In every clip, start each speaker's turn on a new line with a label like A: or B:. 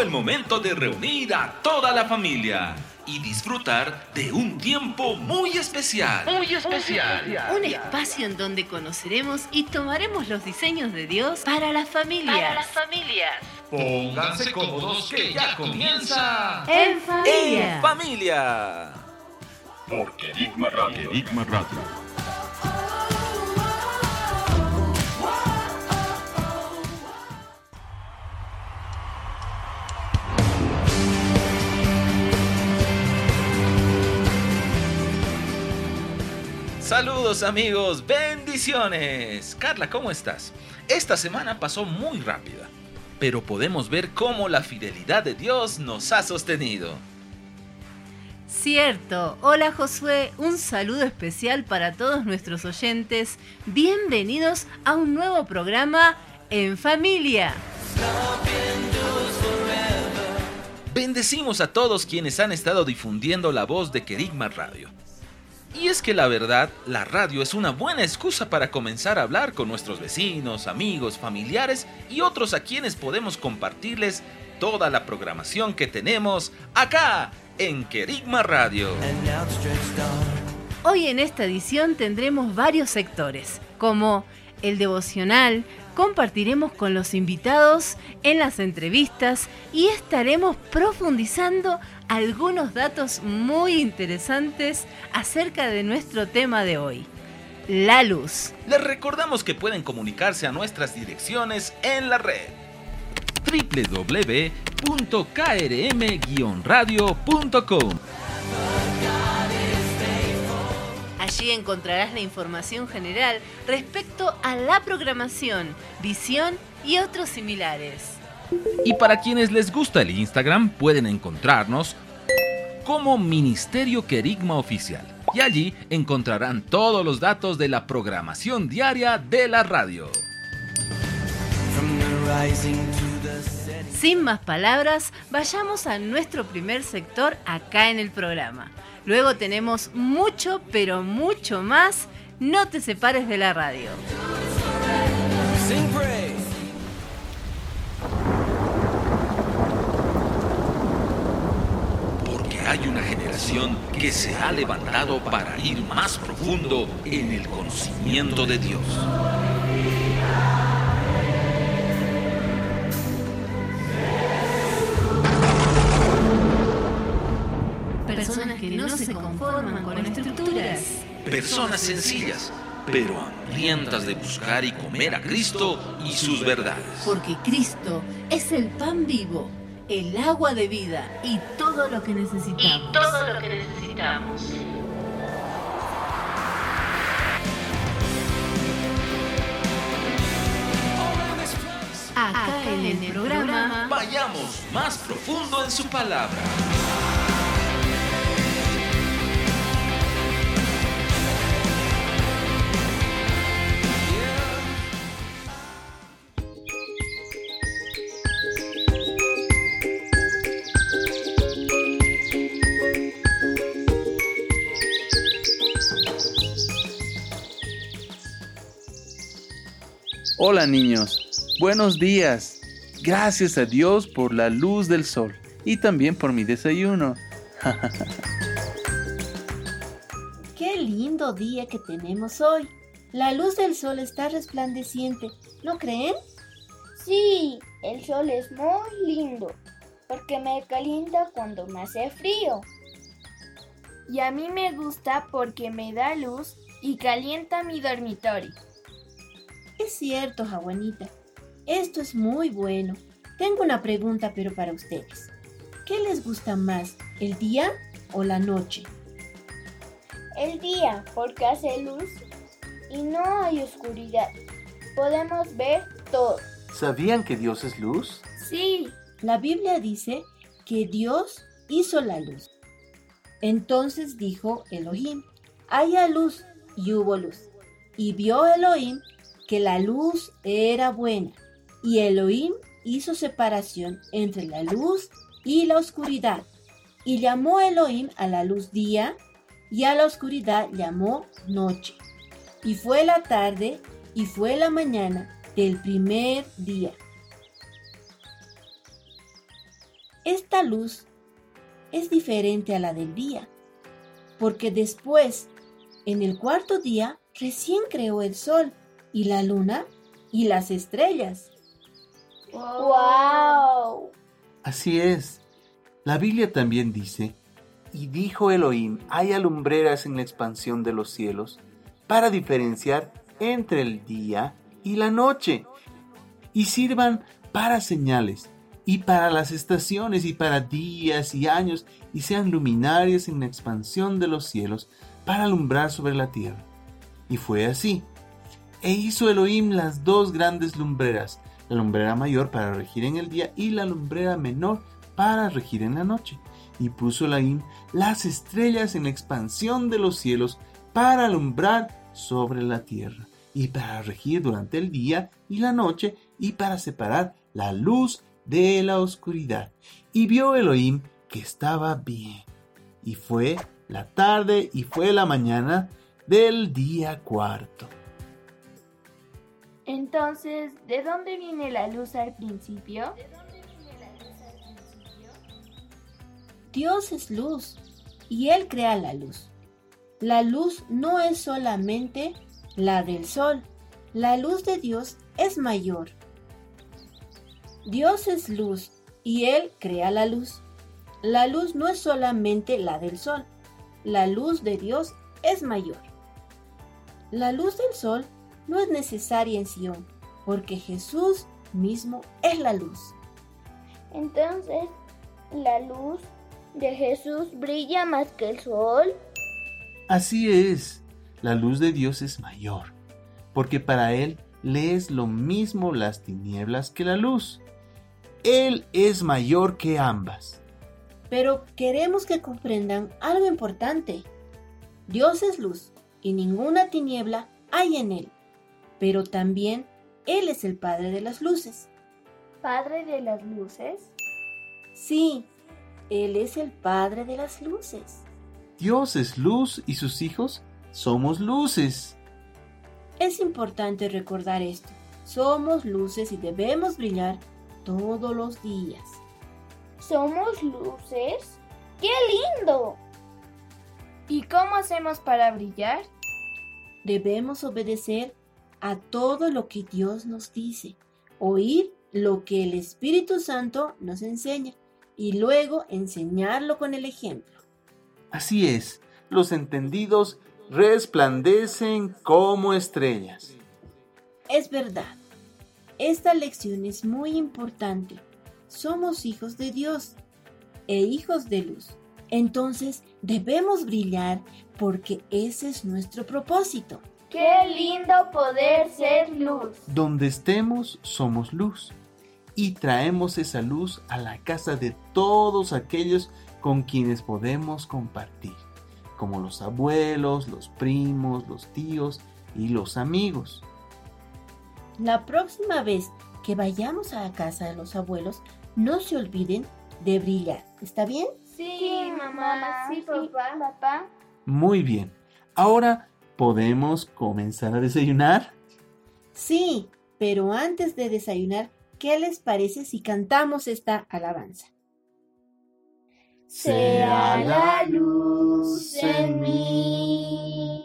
A: Llegó el momento de reunir a toda la familia y disfrutar de un tiempo muy especial.
B: Muy especial.
C: Un espacio en donde conoceremos y tomaremos los diseños de Dios para las familias.
B: Para las familias.
A: Pónganse cómodos que ya comienza.
C: En familia.
A: En familia.
D: Porque Enigma Radio. Enigma Radio.
A: Saludos amigos, bendiciones. Carla, ¿cómo estás? Esta semana pasó muy rápida, pero podemos ver cómo la fidelidad de Dios nos ha sostenido.
C: Cierto. Hola Josué, un saludo especial para todos nuestros oyentes. Bienvenidos a un nuevo programa en familia.
A: Bendecimos a todos quienes han estado difundiendo la voz de Kerigma Radio. Y es que la verdad, la radio es una buena excusa para comenzar a hablar con nuestros vecinos, amigos, familiares y otros a quienes podemos compartirles toda la programación que tenemos acá en Kerigma Radio.
C: Hoy en esta edición tendremos varios sectores, como el devocional, compartiremos con los invitados en las entrevistas y estaremos profundizando algunos datos muy interesantes acerca de nuestro tema de hoy. La luz.
A: Les recordamos que pueden comunicarse a nuestras direcciones en la red www.krm-radio.com
C: Allí encontrarás la información general respecto a la programación, visión y otros similares.
A: Y para quienes les gusta el Instagram, pueden encontrarnos como Ministerio Querigma Oficial. Y allí encontrarán todos los datos de la programación diaria de la radio.
C: Sin más palabras, vayamos a nuestro primer sector acá en el programa. Luego tenemos mucho, pero mucho más. No te separes de la radio.
A: Porque hay una generación que se ha levantado para ir más profundo en el conocimiento de Dios.
C: Personas que no se conforman con estructuras.
A: Personas sencillas, pero hambrientas de buscar y comer a Cristo y sus verdades.
C: Porque Cristo es el pan vivo, el agua de vida y todo lo que necesitamos.
B: Y todo lo que necesitamos.
C: Acá en el programa
A: Vayamos más profundo en su palabra.
E: Hola niños, buenos días. Gracias a Dios por la luz del sol y también por mi desayuno.
F: Qué lindo día que tenemos hoy. La luz del sol está resplandeciente, ¿no creen?
G: Sí, el sol es muy lindo porque me calienta cuando me hace frío. Y a mí me gusta porque me da luz y calienta mi dormitorio.
F: Es cierto, Jaguanita. Esto es muy bueno. Tengo una pregunta, pero para ustedes. ¿Qué les gusta más, el día o la noche?
G: El día porque hace luz y no hay oscuridad. Podemos ver todo.
E: ¿Sabían que Dios es luz?
G: Sí,
F: La Biblia dice que Dios hizo la luz. Entonces dijo Elohim, haya luz, y hubo luz. Y vio Elohim que la luz era buena, y Elohim hizo separación entre la luz y la oscuridad. Y llamó Elohim a la luz día, y a la oscuridad llamó noche. Y fue la tarde, y fue la mañana del primer día. esta luz es diferente a la del día, porque después, en el cuarto día, recién creó el sol y la luna y las estrellas.
G: ¡Wow!
E: Así es. La Biblia también dice, y dijo Elohim, haya lumbreras en la expansión de los cielos, para diferenciar entre el día y la noche, y sirvan para señales, y para las estaciones, y para días y años, y sean luminarias en la expansión de los cielos, para alumbrar sobre la tierra. Y fue así. E hizo Elohim las dos grandes lumbreras, la lumbrera mayor para regir en el día y la lumbrera menor para regir en la noche. Y puso Elohim las estrellas en expansión de los cielos para alumbrar sobre la tierra, y para regir durante el día y la noche, y para separar la luz de la oscuridad. Y vio Elohim que estaba bien. Y fue la tarde y fue la mañana del día cuarto.
G: Entonces, ¿de dónde viene la luz al principio?
F: Dios es luz y Él crea la luz. La luz no es solamente la del sol, la luz de Dios es mayor. Dios es luz y Él crea la luz. La luz no es solamente la del sol, la luz de Dios es mayor. La luz del sol no es necesaria en Sion, porque Jesús mismo es la luz.
G: Entonces, ¿la luz de Jesús brilla más que el sol?
E: Así es, la luz de Dios es mayor, porque para Él le es lo mismo las tinieblas que la luz. Él es mayor que ambas.
F: Pero queremos que comprendan algo importante. Dios es luz y ninguna tiniebla hay en Él. Pero también Él es el Padre de las luces.
G: ¿Padre de las luces?
F: Sí, Él es el Padre de las luces.
E: Dios es luz y sus hijos somos luces.
F: Es importante recordar esto. Somos luces y debemos brillar todos los días.
G: ¿Somos luces? ¡Qué lindo! ¿Y cómo hacemos para brillar?
F: Debemos obedecer a todo lo que Dios nos dice, oír lo que el Espíritu Santo nos enseña y luego enseñarlo con el ejemplo.
E: Así es, los entendidos resplandecen como estrellas.
F: Es verdad. Esta lección es muy importante. Somos hijos de Dios e hijos de luz. Entonces debemos brillar porque ese es nuestro propósito.
G: ¡Qué lindo poder ser luz!
E: Donde estemos somos luz y traemos esa luz a la casa de todos aquellos con quienes podemos compartir, como los abuelos, los primos, los tíos y los amigos.
F: La próxima vez que vayamos a la casa de los abuelos, no se olviden de brillar. ¿Está bien?
G: Sí, mamá. Sí, papá. papá.
E: Muy bien. Ahora podemos comenzar a desayunar.
F: Sí, pero antes de desayunar, ¿qué les parece si cantamos esta alabanza?
G: Sea la luz en mí.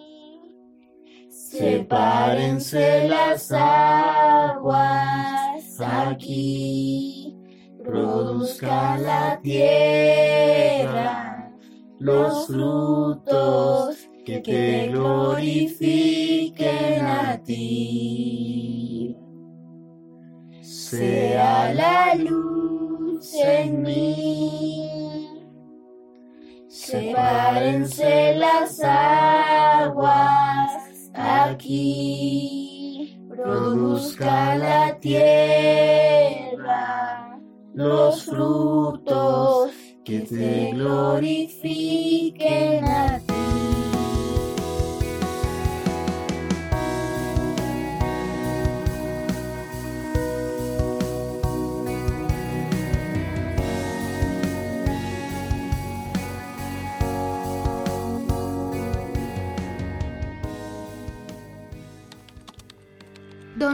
G: Sepárense las aguas aquí. Produzca la tierra los frutos que te glorifiquen a ti. Sea la luz en mí. Sepárense las aguas aquí. Produzca la tierra los frutos que te glorifiquen a ti.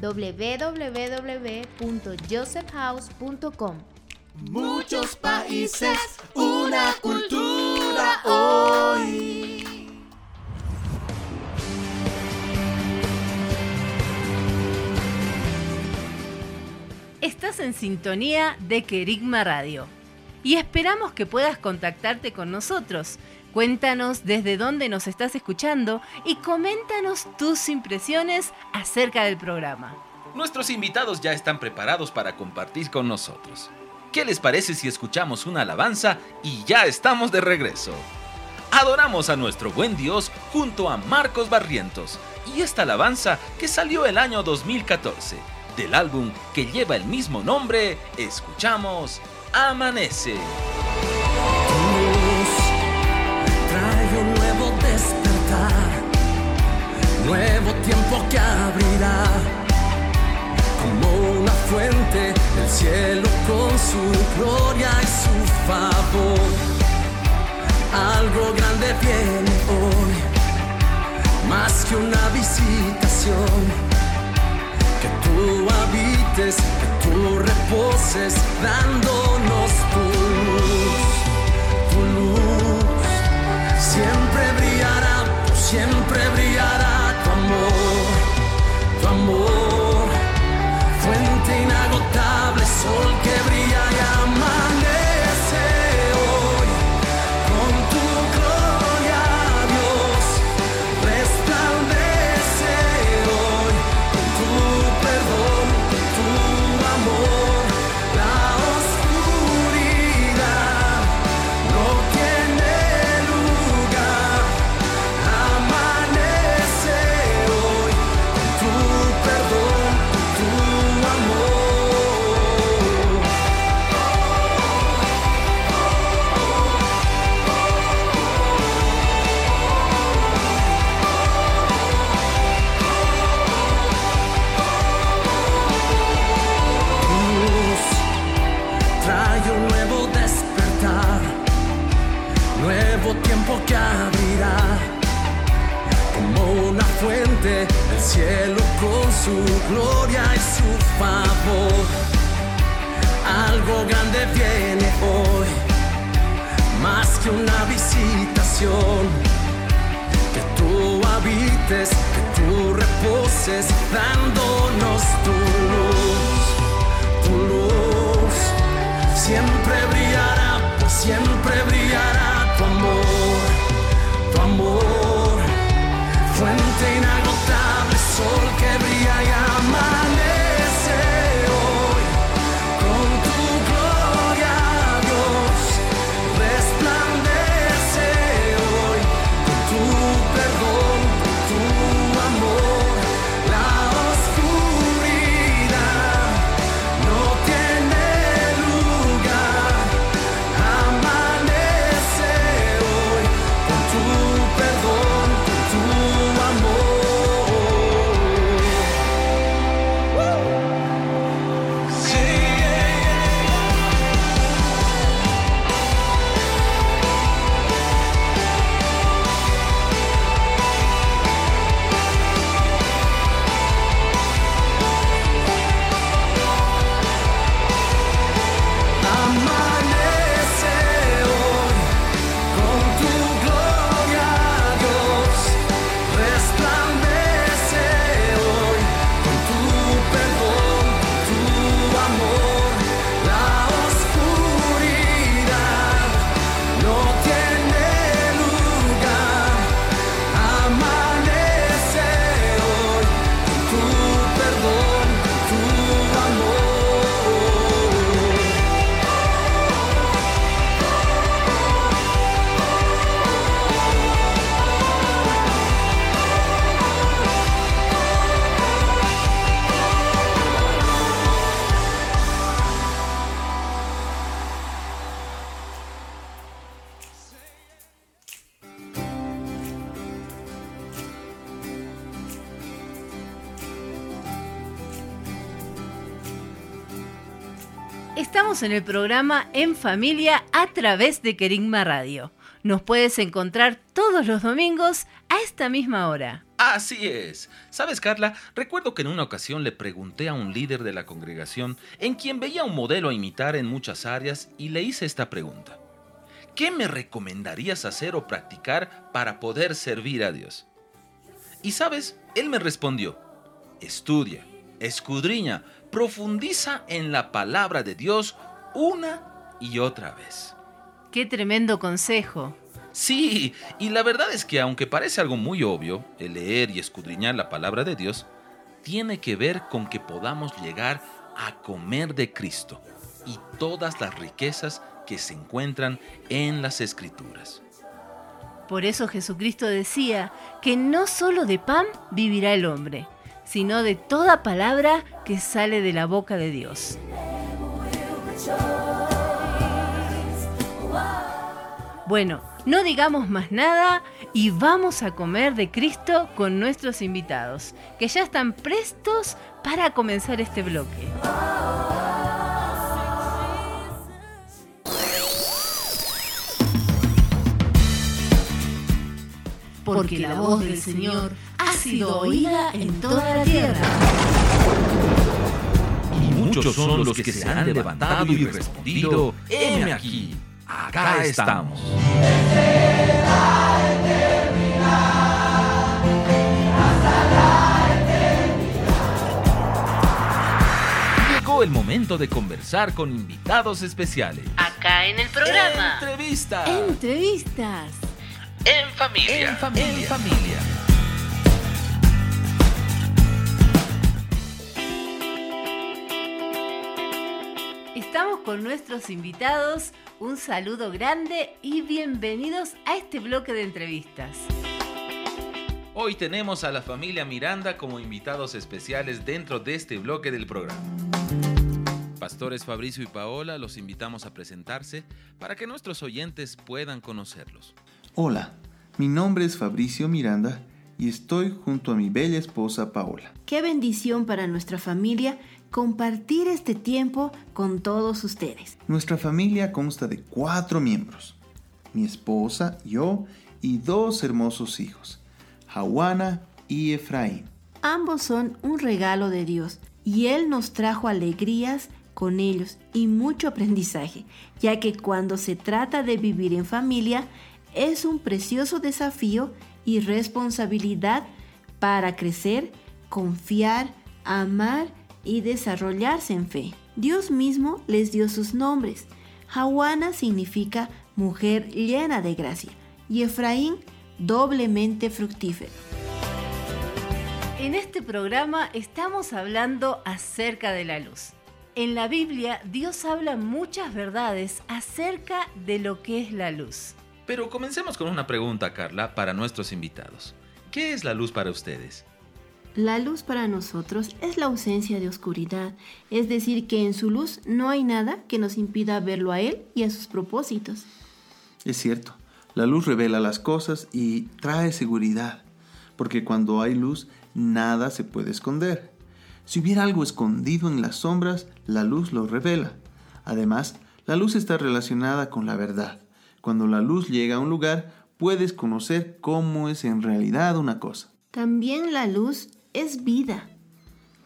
H: www.josephhouse.com.
I: Muchos países, una cultura hoy.
C: Estás en sintonía de Querigma Radio y esperamos que puedas contactarte con nosotros. Cuéntanos desde dónde nos estás escuchando y coméntanos tus impresiones acerca del programa.
A: Nuestros invitados ya están preparados para compartir con nosotros. ¿Qué les parece si escuchamos una alabanza y ya estamos de regreso? Adoramos a nuestro buen Dios junto a Marcos Barrientos y esta alabanza que salió el año 2014 del álbum que lleva el mismo nombre, escuchamos Amanece.
J: Nuevo tiempo que abrirá, como una fuente del cielo con su gloria y su favor. Algo grande viene hoy, más que una visitación que tú habites, que tú reposes, dándonos tu que tú reposes, dándonos tu luz, tu luz. Siempre brillará, siempre brillará
C: En el programa En Familia a través de Querigma Radio. Nos puedes encontrar todos los domingos a esta misma hora.
A: Así es. ¿Sabes, Carla? Recuerdo que en una ocasión le pregunté a un líder de la congregación, en quien veía un modelo a imitar en muchas áreas, y le hice esta pregunta. ¿Qué me recomendarías hacer o practicar para poder servir a Dios? Y sabes, él me respondió, estudia, escudriña, profundiza en la palabra de Dios una y otra vez.
C: Qué tremendo consejo.
A: Sí, y la verdad es que aunque parece algo muy obvio, el leer y escudriñar la palabra de Dios, tiene que ver con que podamos llegar a comer de Cristo y todas las riquezas que se encuentran en las escrituras.
C: Por eso Jesucristo decía que no solo de pan vivirá el hombre, sino de toda palabra que sale de la boca de Dios. Bueno, no digamos más nada y vamos a comer de Cristo con nuestros invitados, que ya están prestos para comenzar este bloque. Porque la voz del Señor ha sido oída en toda la tierra.
A: Muchos son los que se han levantado y respondido, heme aquí, acá estamos. Llegó el momento de conversar con invitados especiales.
B: Acá en el programa.
A: Entrevistas.
C: Entrevistas.
B: En familia.
A: En familia. En familia.
C: Con nuestros invitados. Un saludo grande y bienvenidos a este bloque de entrevistas.
A: Hoy tenemos a la familia Miranda como invitados especiales dentro de este bloque del programa. Pastores Fabricio y Paola los invitamos a presentarse para que nuestros oyentes puedan conocerlos.
E: Hola, mi nombre es Fabricio Miranda y estoy junto a mi bella esposa Paola.
F: Qué bendición para nuestra familia compartir este tiempo con todos ustedes.
E: Nuestra familia consta de cuatro miembros. Mi esposa, yo y dos hermosos hijos, Hawana y Efraín.
F: Ambos son un regalo de Dios y Él nos trajo alegrías con ellos y mucho aprendizaje, ya que cuando se trata de vivir en familia es un precioso desafío y responsabilidad para crecer, confiar, amar y desarrollarse en fe. Dios mismo les dio sus nombres. Hawana significa mujer llena de gracia y Efraín doblemente fructífero.
C: En este programa estamos hablando acerca de la luz. En la Biblia Dios habla muchas verdades acerca de lo que es la luz.
A: Pero comencemos con una pregunta, Carla, para nuestros invitados. ¿Qué es la luz para ustedes?
F: La luz para nosotros es la ausencia de oscuridad, es decir, que en su luz no hay nada que nos impida verlo a Él y a sus propósitos.
E: Es cierto, la luz revela las cosas y trae seguridad, porque cuando hay luz nada se puede esconder. Si hubiera algo escondido en las sombras, la luz lo revela. Además, la luz está relacionada con la verdad. Cuando la luz llega a un lugar, puedes conocer cómo es en realidad una cosa.
F: También la luz es vida.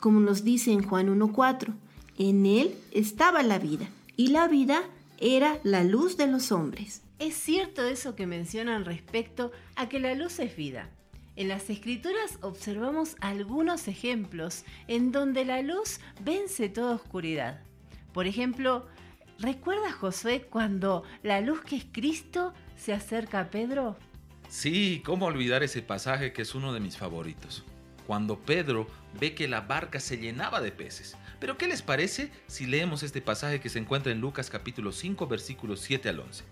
F: Como nos dice en Juan 1.4, en él estaba la vida, y la vida era la luz de los hombres.
C: Es cierto eso que mencionan respecto a que la luz es vida. En las escrituras observamos algunos ejemplos en donde la luz vence toda oscuridad. Por ejemplo, ¿recuerda Josué cuando la luz que es Cristo se acerca a Pedro?
A: Sí, ¿cómo olvidar ese pasaje que es uno de mis favoritos? Cuando Pedro ve que la barca se llenaba de peces. Pero ¿qué les parece si leemos este pasaje que se encuentra en Lucas capítulo 5 versículos 7 al 11?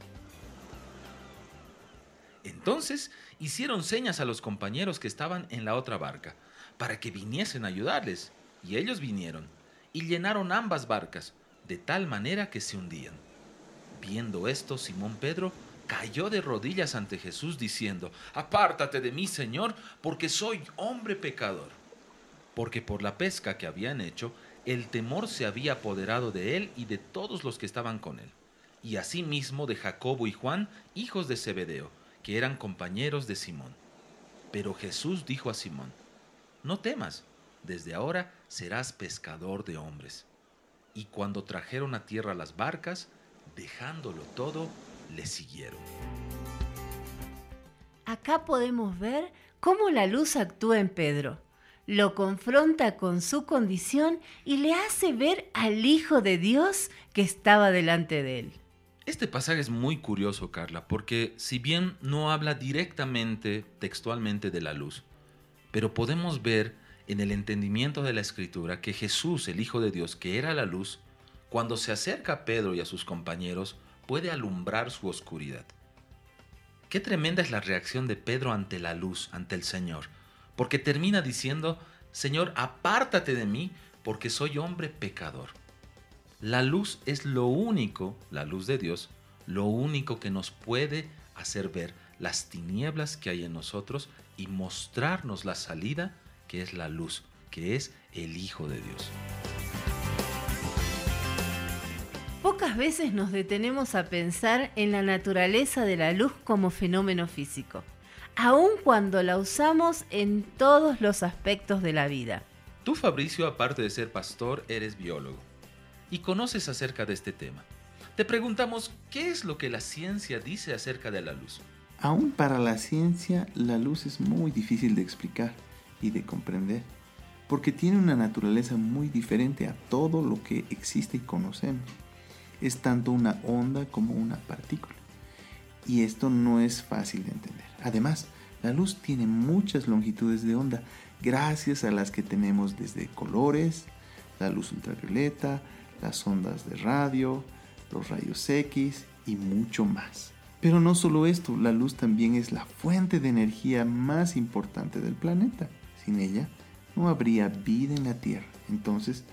A: Entonces hicieron señas a los compañeros que estaban en la otra barca, para que viniesen a ayudarles, y ellos vinieron, y llenaron ambas barcas, de tal manera que se hundían. Viendo esto, Simón Pedro cayó de rodillas ante Jesús diciendo, Apártate de mí, Señor, porque soy hombre pecador. Porque por la pesca que habían hecho, el temor se había apoderado de él y de todos los que estaban con él, y asimismo de Jacobo y Juan, hijos de Zebedeo, que eran compañeros de Simón. Pero Jesús dijo a Simón, No temas, desde ahora serás pescador de hombres. Y cuando trajeron a tierra las barcas, dejándolo todo, le siguieron.
C: Acá podemos ver cómo la luz actúa en Pedro. Lo confronta con su condición y le hace ver al Hijo de Dios que estaba delante de él.
A: Este pasaje es muy curioso, Carla, porque si bien no habla directamente, textualmente de la luz, pero podemos ver en el entendimiento de la escritura que Jesús, el Hijo de Dios, que era la luz, cuando se acerca a Pedro y a sus compañeros, puede alumbrar su oscuridad. Qué tremenda es la reacción de Pedro ante la luz, ante el Señor, porque termina diciendo, Señor, apártate de mí, porque soy hombre pecador. La luz es lo único, la luz de Dios, lo único que nos puede hacer ver las tinieblas que hay en nosotros y mostrarnos la salida que es la luz, que es el Hijo de Dios.
C: Pocas veces nos detenemos a pensar en la naturaleza de la luz como fenómeno físico, aun cuando la usamos en todos los aspectos de la vida.
A: Tú, Fabricio, aparte de ser pastor, eres biólogo y conoces acerca de este tema. Te preguntamos, ¿qué es lo que la ciencia dice acerca de la luz?
E: Aún para la ciencia, la luz es muy difícil de explicar y de comprender, porque tiene una naturaleza muy diferente a todo lo que existe y conocemos. Es tanto una onda como una partícula. Y esto no es fácil de entender. Además, la luz tiene muchas longitudes de onda, gracias a las que tenemos desde colores, la luz ultravioleta, las ondas de radio, los rayos X y mucho más. Pero no solo esto, la luz también es la fuente de energía más importante del planeta. Sin ella, no habría vida en la Tierra. Entonces,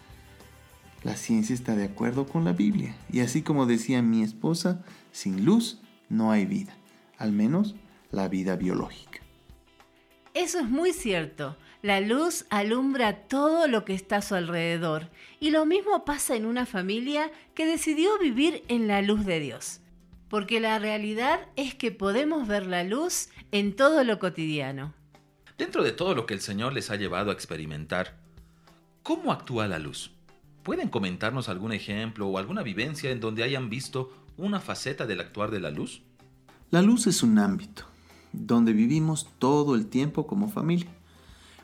E: la ciencia está de acuerdo con la Biblia. Y así como decía mi esposa, sin luz no hay vida. Al menos la vida biológica.
C: Eso es muy cierto. La luz alumbra todo lo que está a su alrededor. Y lo mismo pasa en una familia que decidió vivir en la luz de Dios. Porque la realidad es que podemos ver la luz en todo lo cotidiano.
A: Dentro de todo lo que el Señor les ha llevado a experimentar, ¿cómo actúa la luz? ¿Pueden comentarnos algún ejemplo o alguna vivencia en donde hayan visto una faceta del actuar de la luz?
E: La luz es un ámbito donde vivimos todo el tiempo como familia.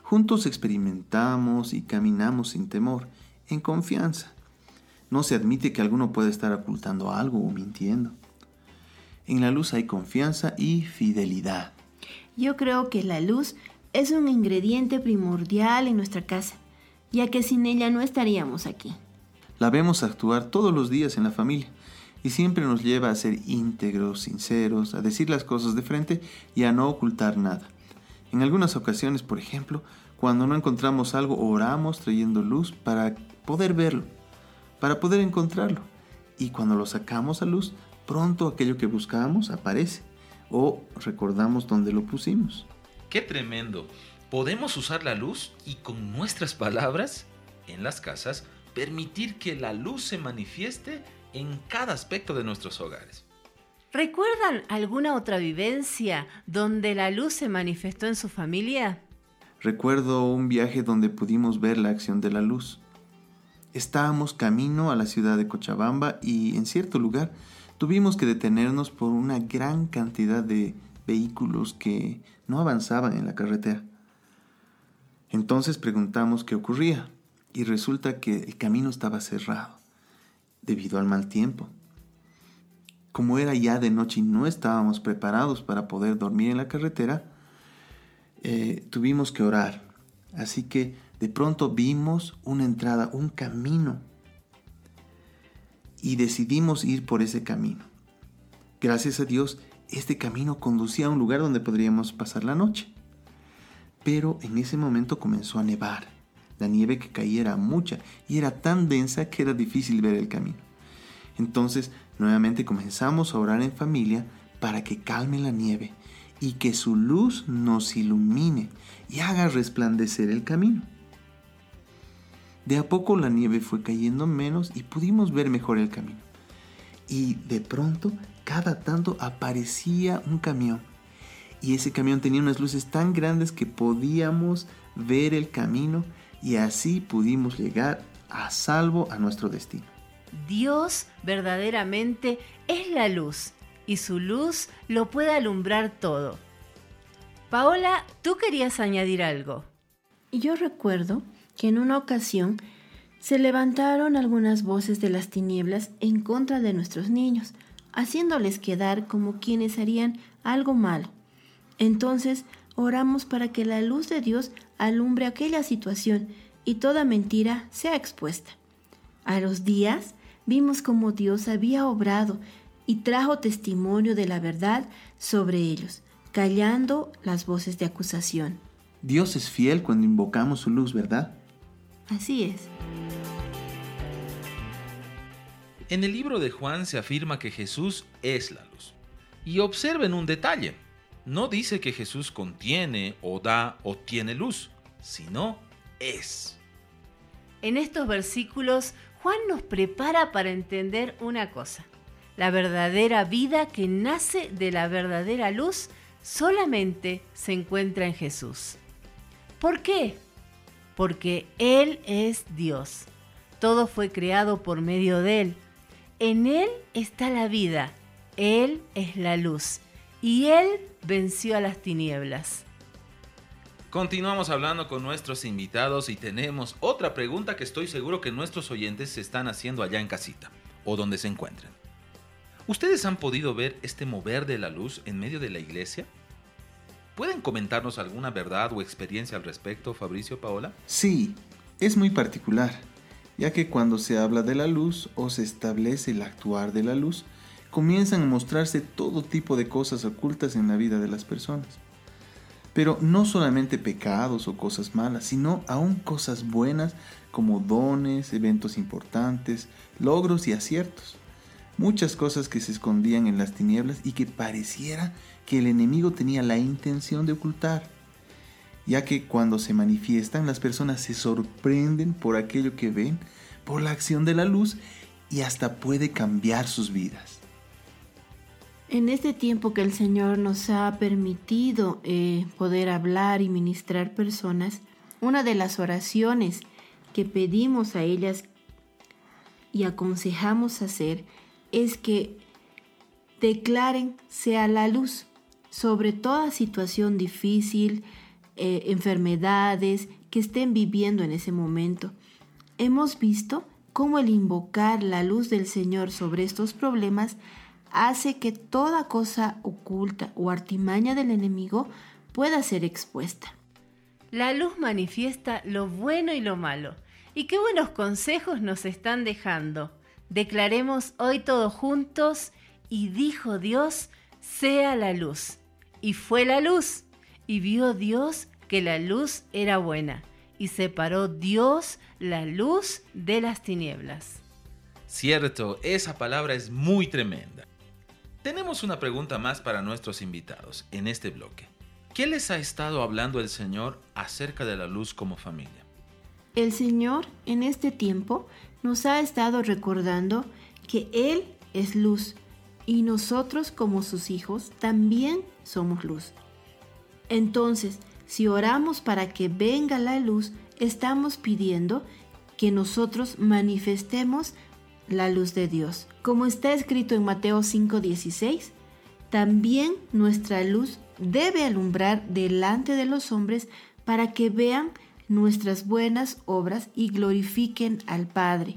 E: Juntos experimentamos y caminamos sin temor, en confianza. No se admite que alguno pueda estar ocultando algo o mintiendo. En la luz hay confianza y fidelidad.
F: Yo creo que la luz es un ingrediente primordial en nuestra casa, ya que sin ella no estaríamos aquí.
E: La vemos actuar todos los días en la familia y siempre nos lleva a ser íntegros, sinceros, a decir las cosas de frente y a no ocultar nada. En algunas ocasiones, por ejemplo, cuando no encontramos algo, oramos trayendo luz para poder verlo, para poder encontrarlo. Y cuando lo sacamos a luz, pronto aquello que buscábamos aparece o recordamos dónde lo pusimos.
A: ¡Qué tremendo! Podemos usar la luz y con nuestras palabras, en las casas, permitir que la luz se manifieste en cada aspecto de nuestros hogares.
C: ¿Recuerdan alguna otra vivencia donde la luz se manifestó en su familia?
E: Recuerdo un viaje donde pudimos ver la acción de la luz. Estábamos camino a la ciudad de Cochabamba y en cierto lugar tuvimos que detenernos por una gran cantidad de vehículos que no avanzaban en la carretera. Entonces preguntamos qué ocurría y resulta que el camino estaba cerrado debido al mal tiempo. Como era ya de noche y no estábamos preparados para poder dormir en la carretera, eh, tuvimos que orar. Así que de pronto vimos una entrada, un camino. Y decidimos ir por ese camino. Gracias a Dios, este camino conducía a un lugar donde podríamos pasar la noche. Pero en ese momento comenzó a nevar. La nieve que caía era mucha y era tan densa que era difícil ver el camino. Entonces, nuevamente comenzamos a orar en familia para que calme la nieve y que su luz nos ilumine y haga resplandecer el camino. De a poco la nieve fue cayendo menos y pudimos ver mejor el camino. Y de pronto, cada tanto aparecía un camión. Y ese camión tenía unas luces tan grandes que podíamos ver el camino y así pudimos llegar a salvo a nuestro destino.
C: Dios verdaderamente es la luz y su luz lo puede alumbrar todo. Paola, tú querías añadir algo.
F: Yo recuerdo que en una ocasión se levantaron algunas voces de las tinieblas en contra de nuestros niños, haciéndoles quedar como quienes harían algo malo. Entonces oramos para que la luz de Dios alumbre aquella situación y toda mentira sea expuesta. A los días vimos como Dios había obrado y trajo testimonio de la verdad sobre ellos, callando las voces de acusación.
E: Dios es fiel cuando invocamos su luz, ¿verdad?
F: Así es.
A: En el libro de Juan se afirma que Jesús es la luz. Y observen un detalle. No dice que Jesús contiene o da o tiene luz, sino es.
C: En estos versículos, Juan nos prepara para entender una cosa. La verdadera vida que nace de la verdadera luz solamente se encuentra en Jesús. ¿Por qué? Porque Él es Dios. Todo fue creado por medio de Él. En Él está la vida. Él es la luz. Y Él venció a las tinieblas.
A: Continuamos hablando con nuestros invitados y tenemos otra pregunta que estoy seguro que nuestros oyentes se están haciendo allá en casita o donde se encuentren. ¿Ustedes han podido ver este mover de la luz en medio de la iglesia? ¿Pueden comentarnos alguna verdad o experiencia al respecto, Fabricio Paola?
E: Sí, es muy particular, ya que cuando se habla de la luz o se establece el actuar de la luz, comienzan a mostrarse todo tipo de cosas ocultas en la vida de las personas. Pero no solamente pecados o cosas malas, sino aún cosas buenas como dones, eventos importantes, logros y aciertos. Muchas cosas que se escondían en las tinieblas y que pareciera que el enemigo tenía la intención de ocultar, ya que cuando se manifiestan las personas se sorprenden por aquello que ven, por la acción de la luz y hasta puede cambiar sus vidas.
F: En este tiempo que el Señor nos ha permitido eh, poder hablar y ministrar personas, una de las oraciones que pedimos a ellas y aconsejamos hacer es que declaren sea la luz sobre toda situación difícil, eh, enfermedades que estén viviendo en ese momento. Hemos visto cómo el invocar la luz del Señor sobre estos problemas hace que toda cosa oculta o artimaña del enemigo pueda ser expuesta.
C: La luz manifiesta lo bueno y lo malo. Y qué buenos consejos nos están dejando. Declaremos hoy todos juntos, y dijo Dios, sea la luz. Y fue la luz, y vio Dios que la luz era buena, y separó Dios la luz de las tinieblas.
A: Cierto, esa palabra es muy tremenda. Tenemos una pregunta más para nuestros invitados en este bloque. ¿Qué les ha estado hablando el Señor acerca de la luz como familia?
F: El Señor en este tiempo nos ha estado recordando que Él es luz y nosotros como sus hijos también somos luz. Entonces, si oramos para que venga la luz, estamos pidiendo que nosotros manifestemos la luz de Dios. Como está escrito en Mateo 5:16, también nuestra luz debe alumbrar delante de los hombres para que vean nuestras buenas obras y glorifiquen al Padre.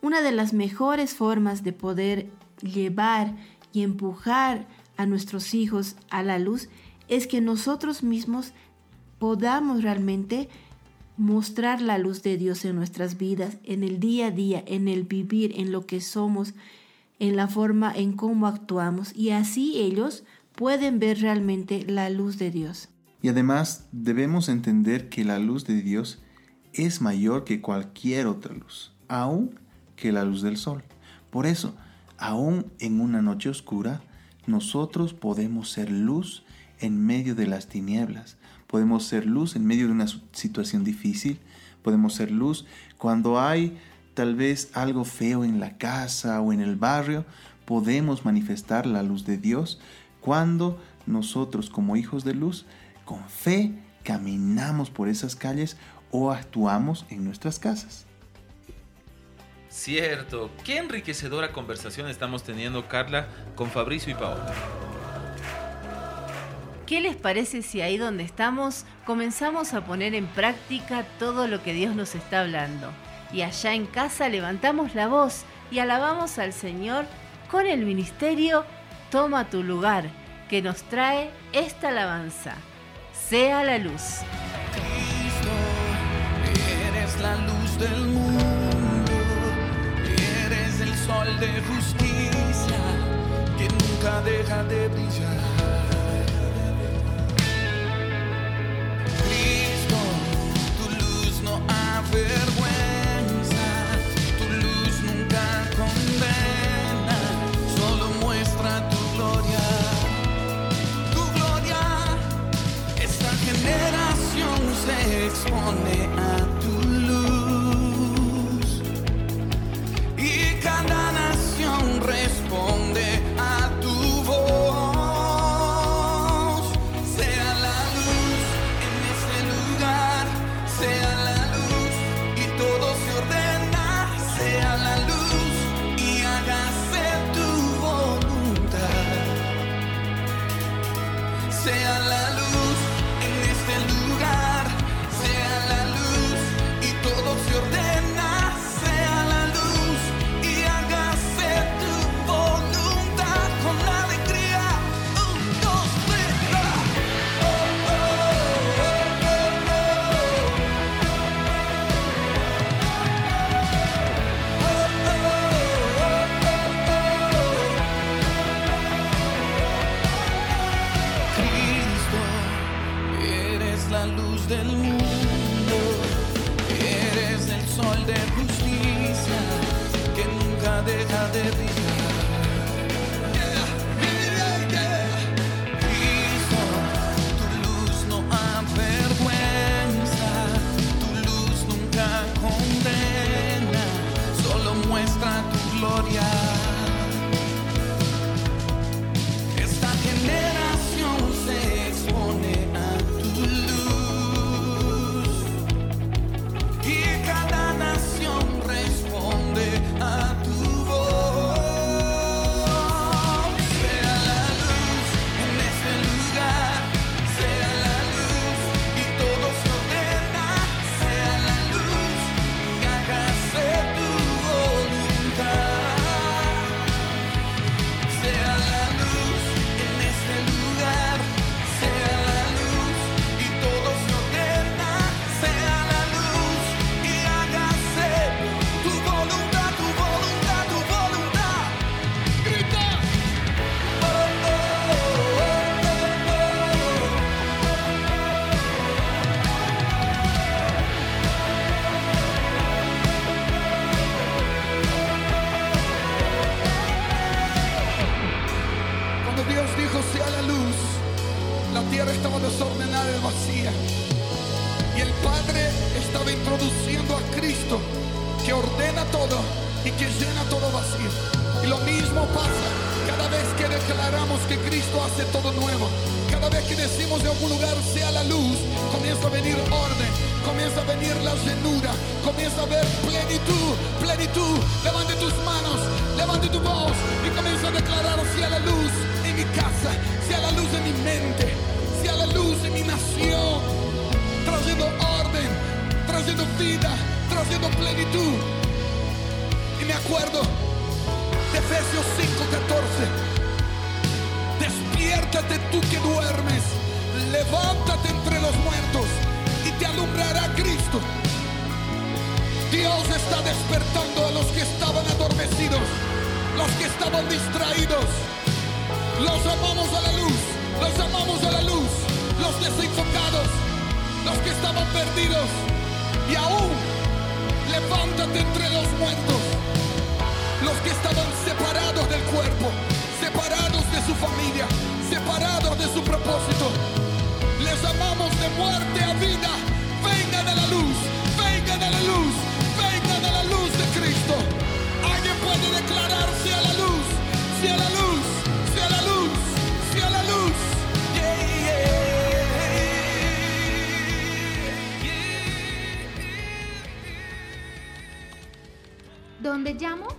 F: Una de las mejores formas de poder llevar y empujar a nuestros hijos a la luz es que nosotros mismos podamos realmente mostrar la luz de Dios en nuestras vidas, en el día a día, en el vivir, en lo que somos, en la forma en cómo actuamos y así ellos pueden ver realmente la luz de Dios.
E: Y además debemos entender que la luz de Dios es mayor que cualquier otra luz, aún que la luz del sol. Por eso, aún en una noche oscura, nosotros podemos ser luz en medio de las tinieblas. Podemos ser luz en medio de una situación difícil. podemos ser luz. Cuando hay tal vez algo feo en la casa o en el barrio, podemos manifestar la luz de Dios cuando nosotros como hijos de luz, con fe, caminamos por esas calles o actuamos en nuestras casas.
A: Cierto, qué enriquecedora conversación estamos teniendo Carla con Fabricio y Paola.
C: ¿Qué les parece si ahí donde estamos comenzamos a poner en práctica todo lo que Dios nos está hablando? Y allá en casa levantamos la voz y alabamos al Señor con el ministerio Toma tu lugar, que nos trae esta alabanza. Sea la luz.
K: Cristo, eres la luz del mundo, eres el sol de justicia que nunca deja de brillar. Se pasa cada vez que declaramos que Cristo hace todo nuevo. Cada vez que decimos de algún lugar sea la luz, comienza a venir orden, comienza a venir la llenura, comienza a ver plenitud, plenitud. Levante tus manos, levante tu voz y comienza a declarar sea la luz en mi casa, sea la luz en mi mente, sea la luz en mi nación, trayendo orden, trayendo vida, trayendo plenitud. Y me acuerdo Efesios 5:14. Despiértate tú que duermes, levántate entre los muertos y te alumbrará Cristo. Dios está despertando a los que estaban adormecidos, los que estaban distraídos. Los amamos a la luz, los amamos a la luz, los desenfocados, los que estaban perdidos. Y aún, levántate entre los muertos, los que estaban separados del cuerpo, separados de su familia, separados de su propósito. Les amamos de muerte a vida. Vengan a la luz, venga de la luz, venga de la luz de Cristo. Alguien puede declarar sea la luz, sea la luz, sea la luz, sea la luz.
H: ¿Dónde llamo?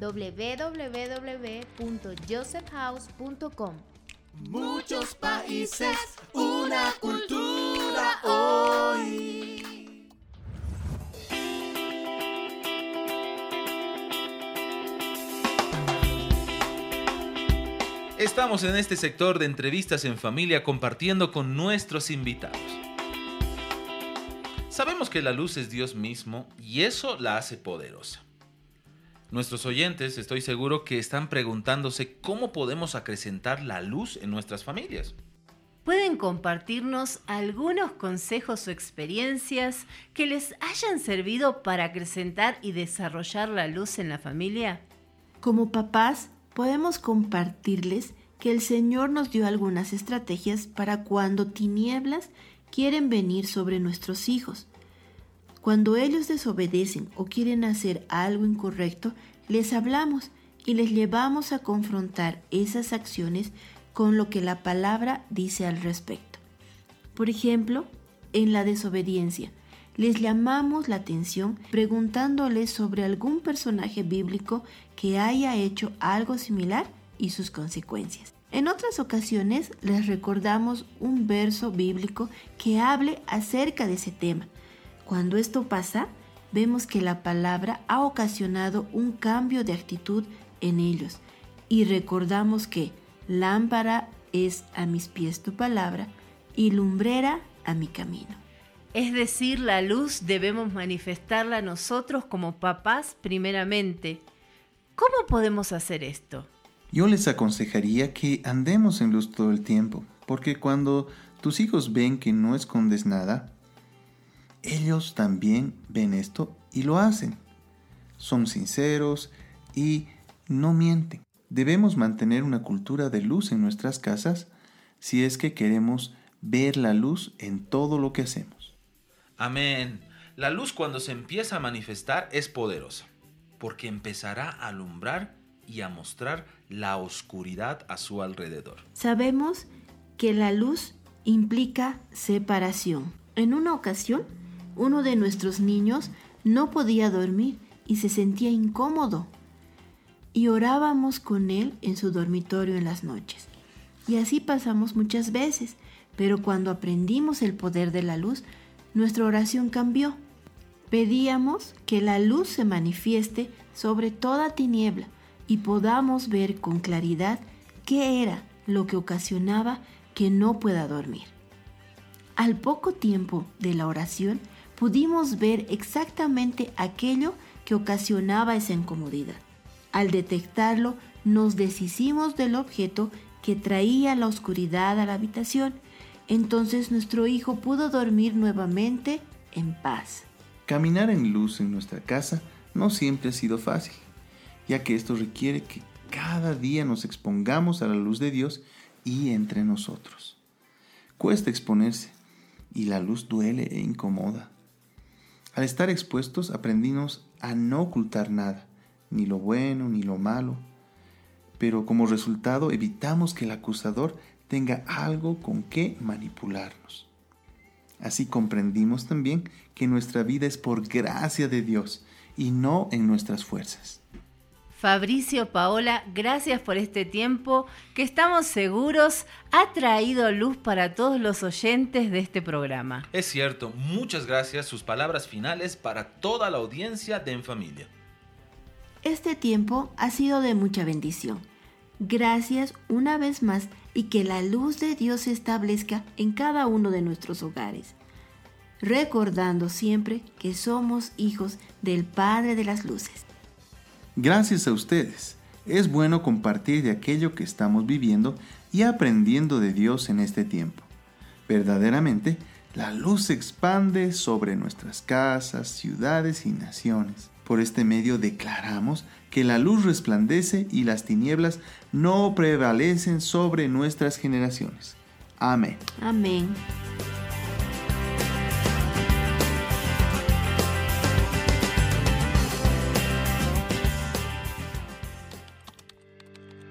H: www.josephhouse.com
I: Muchos países, una cultura hoy.
A: Estamos en este sector de entrevistas en familia compartiendo con nuestros invitados. Sabemos que la luz es Dios mismo y eso la hace poderosa. Nuestros oyentes estoy seguro que están preguntándose cómo podemos acrecentar la luz en nuestras familias.
C: ¿Pueden compartirnos algunos consejos o experiencias que les hayan servido para acrecentar y desarrollar la luz en la familia?
F: Como papás, podemos compartirles que el Señor nos dio algunas estrategias para cuando tinieblas quieren venir sobre nuestros hijos. Cuando ellos desobedecen o quieren hacer algo incorrecto, les hablamos y les llevamos a confrontar esas acciones con lo que la palabra dice al respecto. Por ejemplo, en la desobediencia, les llamamos la atención preguntándoles sobre algún personaje bíblico que haya hecho algo similar y sus consecuencias. En otras ocasiones les recordamos un verso bíblico que hable acerca de ese tema. Cuando esto pasa, vemos que la palabra ha ocasionado un cambio de actitud en ellos y recordamos que lámpara es a mis pies tu palabra y lumbrera a mi camino.
C: Es decir, la luz debemos manifestarla nosotros como papás primeramente. ¿Cómo podemos hacer esto?
E: Yo les aconsejaría que andemos en luz todo el tiempo, porque cuando tus hijos ven que no escondes nada, ellos también ven esto y lo hacen. Son sinceros y no mienten. Debemos mantener una cultura de luz en nuestras casas si es que queremos ver la luz en todo lo que hacemos.
A: Amén. La luz cuando se empieza a manifestar es poderosa, porque empezará a alumbrar y a mostrar la oscuridad a su alrededor.
F: Sabemos que la luz implica separación. En una ocasión, uno de nuestros niños no podía dormir y se sentía incómodo. Y orábamos con él en su dormitorio en las noches. Y así pasamos muchas veces, pero cuando aprendimos el poder de la luz, nuestra oración cambió. Pedíamos que la luz se manifieste sobre toda tiniebla y podamos ver con claridad qué era lo que ocasionaba que no pueda dormir. Al poco tiempo de la oración, pudimos ver exactamente aquello que ocasionaba esa incomodidad. Al detectarlo, nos deshicimos del objeto que traía la oscuridad a la habitación. Entonces nuestro hijo pudo dormir nuevamente en paz.
E: Caminar en luz en nuestra casa no siempre ha sido fácil, ya que esto requiere que cada día nos expongamos a la luz de Dios y entre nosotros. Cuesta exponerse y la luz duele e incomoda. Al estar expuestos aprendimos a no ocultar nada, ni lo bueno ni lo malo, pero como resultado evitamos que el acusador tenga algo con que manipularnos. Así comprendimos también que nuestra vida es por gracia de Dios y no en nuestras fuerzas.
C: Fabricio, Paola, gracias por este tiempo que estamos seguros ha traído luz para todos los oyentes de este programa.
A: Es cierto, muchas gracias. Sus palabras finales para toda la audiencia de En Familia.
F: Este tiempo ha sido de mucha bendición. Gracias una vez más y que la luz de Dios se establezca en cada uno de nuestros hogares, recordando siempre que somos hijos del Padre de las Luces.
E: Gracias a ustedes. Es bueno compartir de aquello que estamos viviendo y aprendiendo de Dios en este tiempo. Verdaderamente, la luz se expande sobre nuestras casas, ciudades y naciones. Por este medio declaramos que la luz resplandece y las tinieblas no prevalecen sobre nuestras generaciones. Amén.
C: Amén.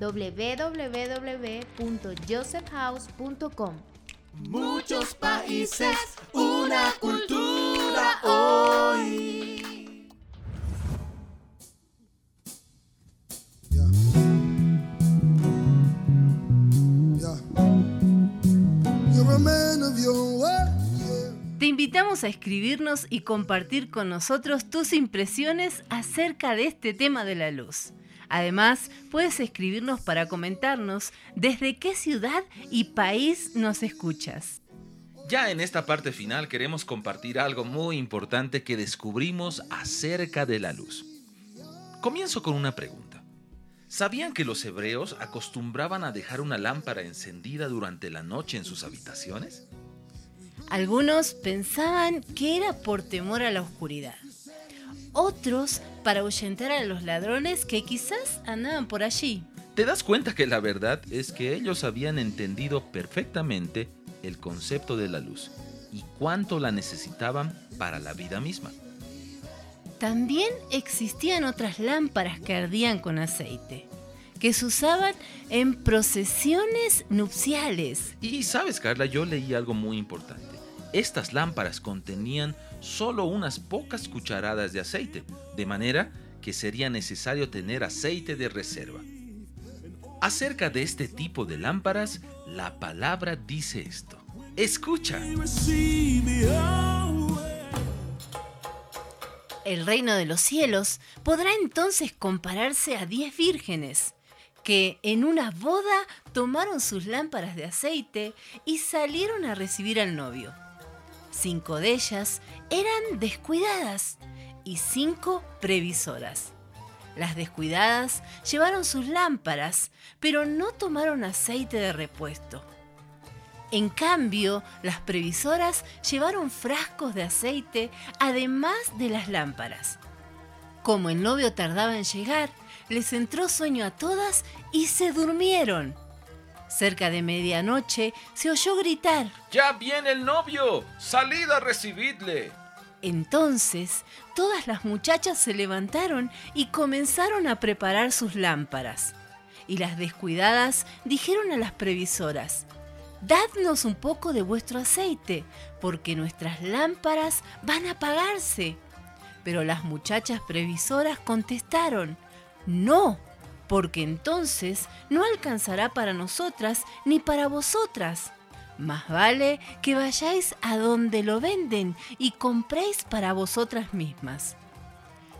H: www.josephhouse.com.
I: Muchos países, una cultura hoy.
C: Te invitamos a escribirnos y compartir con nosotros tus impresiones acerca de este tema de la luz. Además, puedes escribirnos para comentarnos desde qué ciudad y país nos escuchas.
A: Ya en esta parte final queremos compartir algo muy importante que descubrimos acerca de la luz. Comienzo con una pregunta. ¿Sabían que los hebreos acostumbraban a dejar una lámpara encendida durante la noche en sus habitaciones?
C: Algunos pensaban que era por temor a la oscuridad. Otros para ahuyentar a los ladrones que quizás andaban por allí.
A: Te das cuenta que la verdad es que ellos habían entendido perfectamente el concepto de la luz y cuánto la necesitaban para la vida misma.
C: También existían otras lámparas que ardían con aceite, que se usaban en procesiones nupciales.
A: Y sabes, Carla, yo leí algo muy importante. Estas lámparas contenían solo unas pocas cucharadas de aceite, de manera que sería necesario tener aceite de reserva. Acerca de este tipo de lámparas, la palabra dice esto. Escucha.
C: El reino de los cielos podrá entonces compararse a diez vírgenes que en una boda tomaron sus lámparas de aceite y salieron a recibir al novio. Cinco de ellas eran descuidadas y cinco previsoras. Las descuidadas llevaron sus lámparas, pero no tomaron aceite de repuesto. En cambio, las previsoras llevaron frascos de aceite además de las lámparas. Como el novio tardaba en llegar, les entró sueño a todas y se durmieron. Cerca de medianoche se oyó gritar.
A: ¡Ya viene el novio! ¡Salid a recibirle!
C: Entonces, todas las muchachas se levantaron y comenzaron a preparar sus lámparas. Y las descuidadas dijeron a las previsoras, Dadnos un poco de vuestro aceite, porque nuestras lámparas van a apagarse. Pero las muchachas previsoras contestaron, No, porque entonces no alcanzará para nosotras ni para vosotras. Más vale que vayáis a donde lo venden y compréis para vosotras mismas.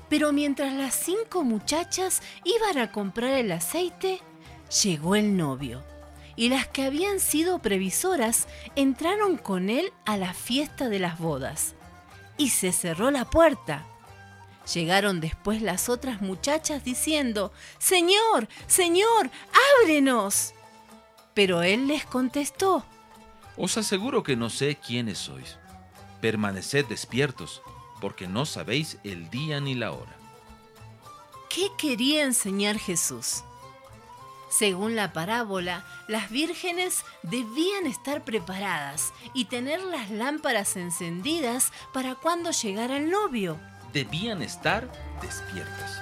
C: Pero mientras las cinco muchachas iban a comprar el aceite, llegó el novio. Y las que habían sido previsoras entraron con él a la fiesta de las bodas. Y se cerró la puerta. Llegaron después las otras muchachas diciendo, Señor, Señor, ábrenos. Pero él les contestó,
A: Os aseguro que no sé quiénes sois. Permaneced despiertos, porque no sabéis el día ni la hora.
C: ¿Qué quería enseñar Jesús? Según la parábola, las vírgenes debían estar preparadas y tener las lámparas encendidas para cuando llegara el novio.
A: Debían estar despiertas.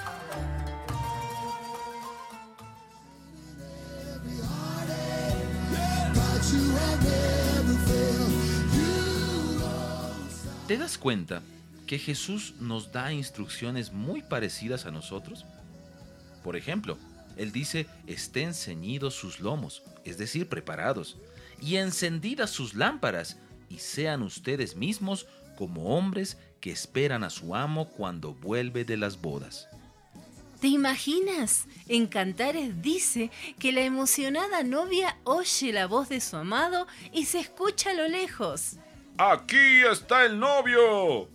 A: ¿Te das cuenta que Jesús nos da instrucciones muy parecidas a nosotros? Por ejemplo, Él dice, estén ceñidos sus lomos, es decir, preparados, y encendidas sus lámparas, y sean ustedes mismos como hombres que esperan a su amo cuando vuelve de las bodas.
C: ¿Te imaginas? En Cantares dice que la emocionada novia oye la voz de su amado y se escucha a lo lejos.
A: Aquí está el novio.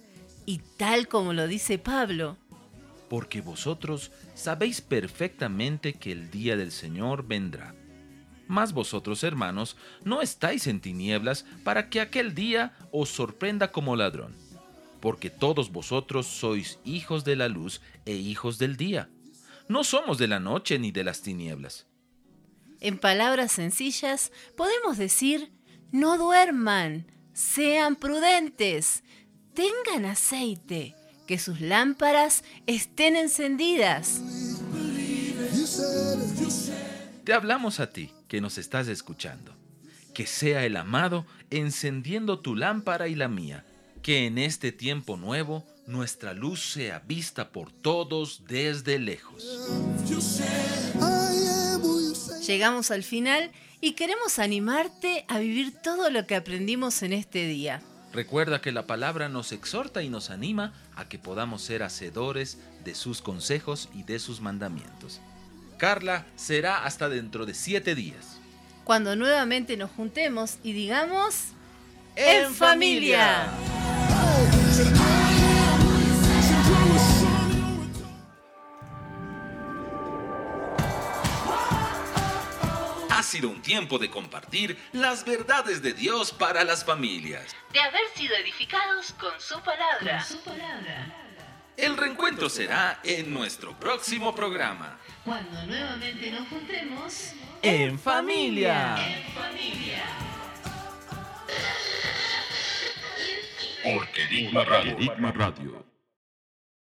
C: Y tal como lo dice Pablo,
A: porque vosotros sabéis perfectamente que el día del Señor vendrá. Mas vosotros, hermanos, no estáis en tinieblas para que aquel día os sorprenda como ladrón, porque todos vosotros sois hijos de la luz e hijos del día. No somos de la noche ni de las tinieblas.
C: En palabras sencillas, podemos decir, no duerman, sean prudentes, tengan aceite, que sus lámparas estén encendidas.
A: Te hablamos a ti, que nos estás escuchando. Que sea el amado encendiendo tu lámpara y la mía. Que en este tiempo nuevo nuestra luz sea vista por todos desde lejos.
C: Llegamos al final y queremos animarte a vivir todo lo que aprendimos en este día.
A: Recuerda que la palabra nos exhorta y nos anima a que podamos ser hacedores de sus consejos y de sus mandamientos. Carla será hasta dentro de siete días.
C: Cuando nuevamente nos juntemos y digamos... ¡En, familia!
A: Ha sido un tiempo de compartir las verdades de Dios para las familias.
B: De haber sido edificados con su palabra.
C: Con su palabra.
A: El reencuentro será en nuestro próximo programa.
C: Cuando nuevamente nos juntemos
A: en familia.
C: En familia.
D: Porque Digma Radio.